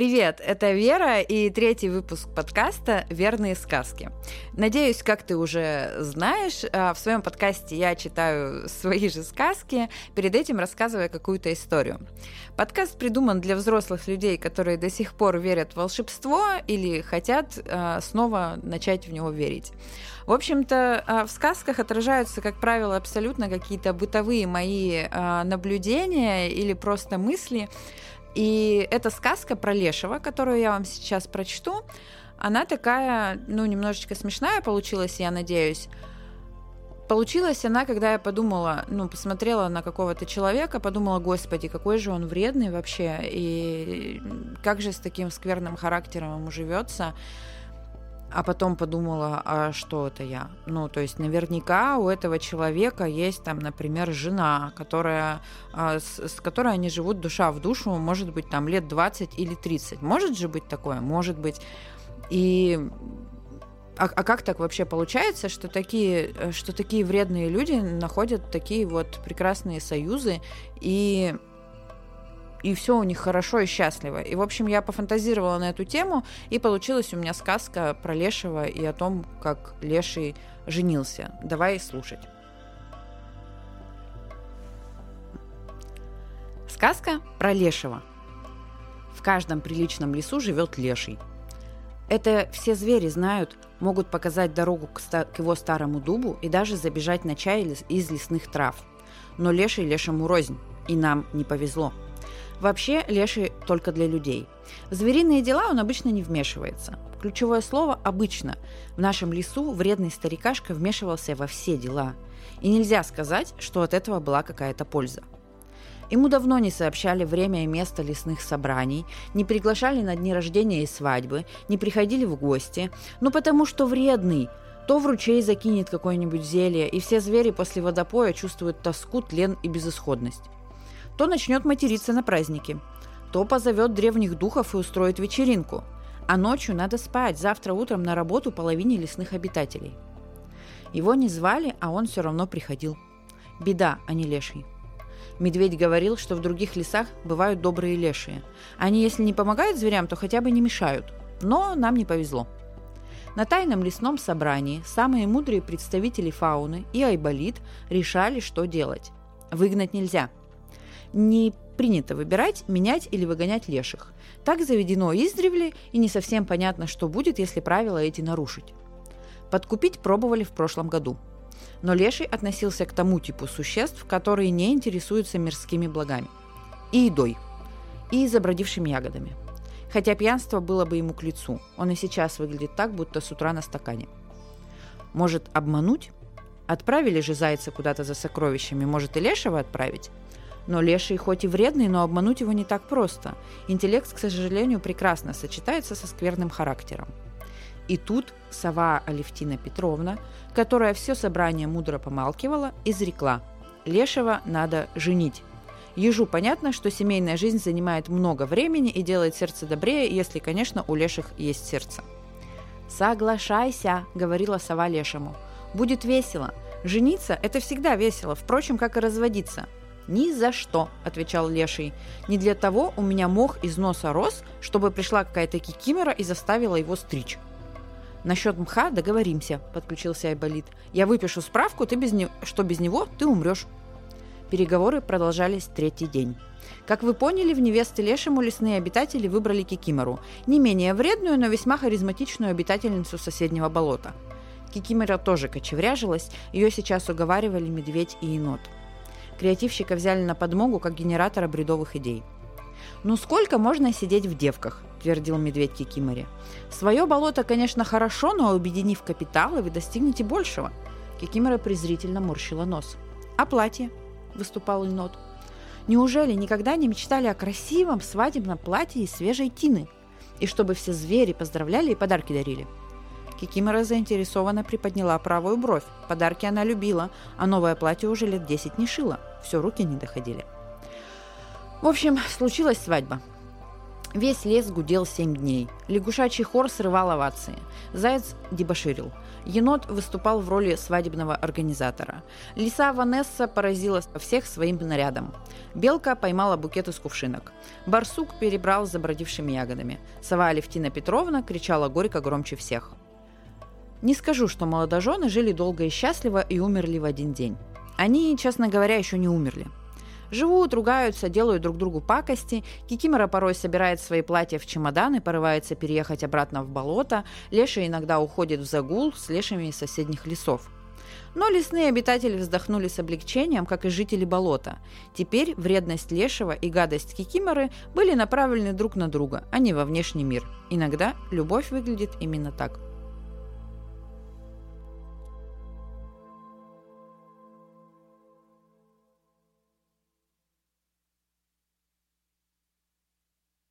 Привет, это Вера и третий выпуск подкаста «Верные сказки». Надеюсь, как ты уже знаешь, а, в своем подкасте я читаю свои же сказки, перед этим рассказывая какую-то историю. Подкаст придуман для взрослых людей, которые до сих пор верят в волшебство или хотят а, снова начать в него верить. В общем-то, а, в сказках отражаются, как правило, абсолютно какие-то бытовые мои наблюдения или просто мысли, и эта сказка про Лешего, которую я вам сейчас прочту, она такая, ну, немножечко смешная получилась, я надеюсь. Получилась она, когда я подумала, ну, посмотрела на какого-то человека, подумала, господи, какой же он вредный вообще, и как же с таким скверным характером ему живется а потом подумала, а что это я? Ну, то есть наверняка у этого человека есть там, например, жена, которая, а, с, с которой они живут душа в душу, может быть, там лет 20 или 30. Может же быть такое? Может быть. И а, а как так вообще получается, что такие, что такие вредные люди находят такие вот прекрасные союзы и и все у них хорошо и счастливо. И, в общем, я пофантазировала на эту тему, и получилась у меня сказка про Лешего и о том, как Леший женился. Давай слушать. Сказка про Лешего. В каждом приличном лесу живет Леший. Это все звери знают, могут показать дорогу к, ста- к его старому дубу и даже забежать на чай из лесных трав. Но Леший Лешему рознь, и нам не повезло – Вообще, леший только для людей. В звериные дела он обычно не вмешивается. Ключевое слово «обычно». В нашем лесу вредный старикашка вмешивался во все дела. И нельзя сказать, что от этого была какая-то польза. Ему давно не сообщали время и место лесных собраний, не приглашали на дни рождения и свадьбы, не приходили в гости, ну потому что вредный, то в ручей закинет какое-нибудь зелье, и все звери после водопоя чувствуют тоску, тлен и безысходность то начнет материться на празднике, то позовет древних духов и устроит вечеринку. А ночью надо спать, завтра утром на работу половине лесных обитателей. Его не звали, а он все равно приходил. Беда, а не леший. Медведь говорил, что в других лесах бывают добрые лешие. Они, если не помогают зверям, то хотя бы не мешают. Но нам не повезло. На тайном лесном собрании самые мудрые представители фауны и Айболит решали, что делать. Выгнать нельзя – не принято выбирать, менять или выгонять леших. Так заведено издревле, и не совсем понятно, что будет, если правила эти нарушить. Подкупить пробовали в прошлом году. Но леший относился к тому типу существ, которые не интересуются мирскими благами. И едой. И забродившими ягодами. Хотя пьянство было бы ему к лицу. Он и сейчас выглядит так, будто с утра на стакане. Может, обмануть? Отправили же зайца куда-то за сокровищами, может и лешего отправить? Но леший хоть и вредный, но обмануть его не так просто. Интеллект, к сожалению, прекрасно сочетается со скверным характером. И тут сова Алевтина Петровна, которая все собрание мудро помалкивала, изрекла «Лешего надо женить». Ежу понятно, что семейная жизнь занимает много времени и делает сердце добрее, если, конечно, у леших есть сердце. «Соглашайся», — говорила сова лешему. «Будет весело. Жениться – это всегда весело, впрочем, как и разводиться. «Ни за что», – отвечал Леший. «Не для того у меня мох из носа рос, чтобы пришла какая-то кикимора и заставила его стричь». «Насчет мха договоримся», – подключился Айболит. «Я выпишу справку, ты без не... что без него ты умрешь». Переговоры продолжались третий день. Как вы поняли, в невесты Лешему лесные обитатели выбрали Кикимору, не менее вредную, но весьма харизматичную обитательницу соседнего болота. Кикимора тоже кочевряжилась, ее сейчас уговаривали медведь и енот – Креативщика взяли на подмогу как генератора бредовых идей. «Ну сколько можно сидеть в девках?» – твердил медведь Кикимори. «Свое болото, конечно, хорошо, но объединив капиталы, вы достигнете большего». Кикимора презрительно морщила нос. «А платье?» – выступал Инот. «Неужели никогда не мечтали о красивом свадебном платье из свежей тины? И чтобы все звери поздравляли и подарки дарили?» Кикимора заинтересованно приподняла правую бровь. Подарки она любила, а новое платье уже лет десять не шила. Все, руки не доходили. В общем, случилась свадьба. Весь лес гудел семь дней. Лягушачий хор срывал овации. Заяц дебоширил. Енот выступал в роли свадебного организатора. Лиса Ванесса поразила всех своим нарядом. Белка поймала букет из кувшинок. Барсук перебрал забродившими ягодами. Сова Алевтина Петровна кричала горько громче всех. Не скажу, что молодожены жили долго и счастливо и умерли в один день. Они, честно говоря, еще не умерли. Живут, ругаются, делают друг другу пакости. Кикимора порой собирает свои платья в чемоданы, порывается переехать обратно в болото. Леша иногда уходит в загул с лешами из соседних лесов. Но лесные обитатели вздохнули с облегчением, как и жители болота. Теперь вредность лешего и гадость кикиморы были направлены друг на друга, а не во внешний мир. Иногда любовь выглядит именно так.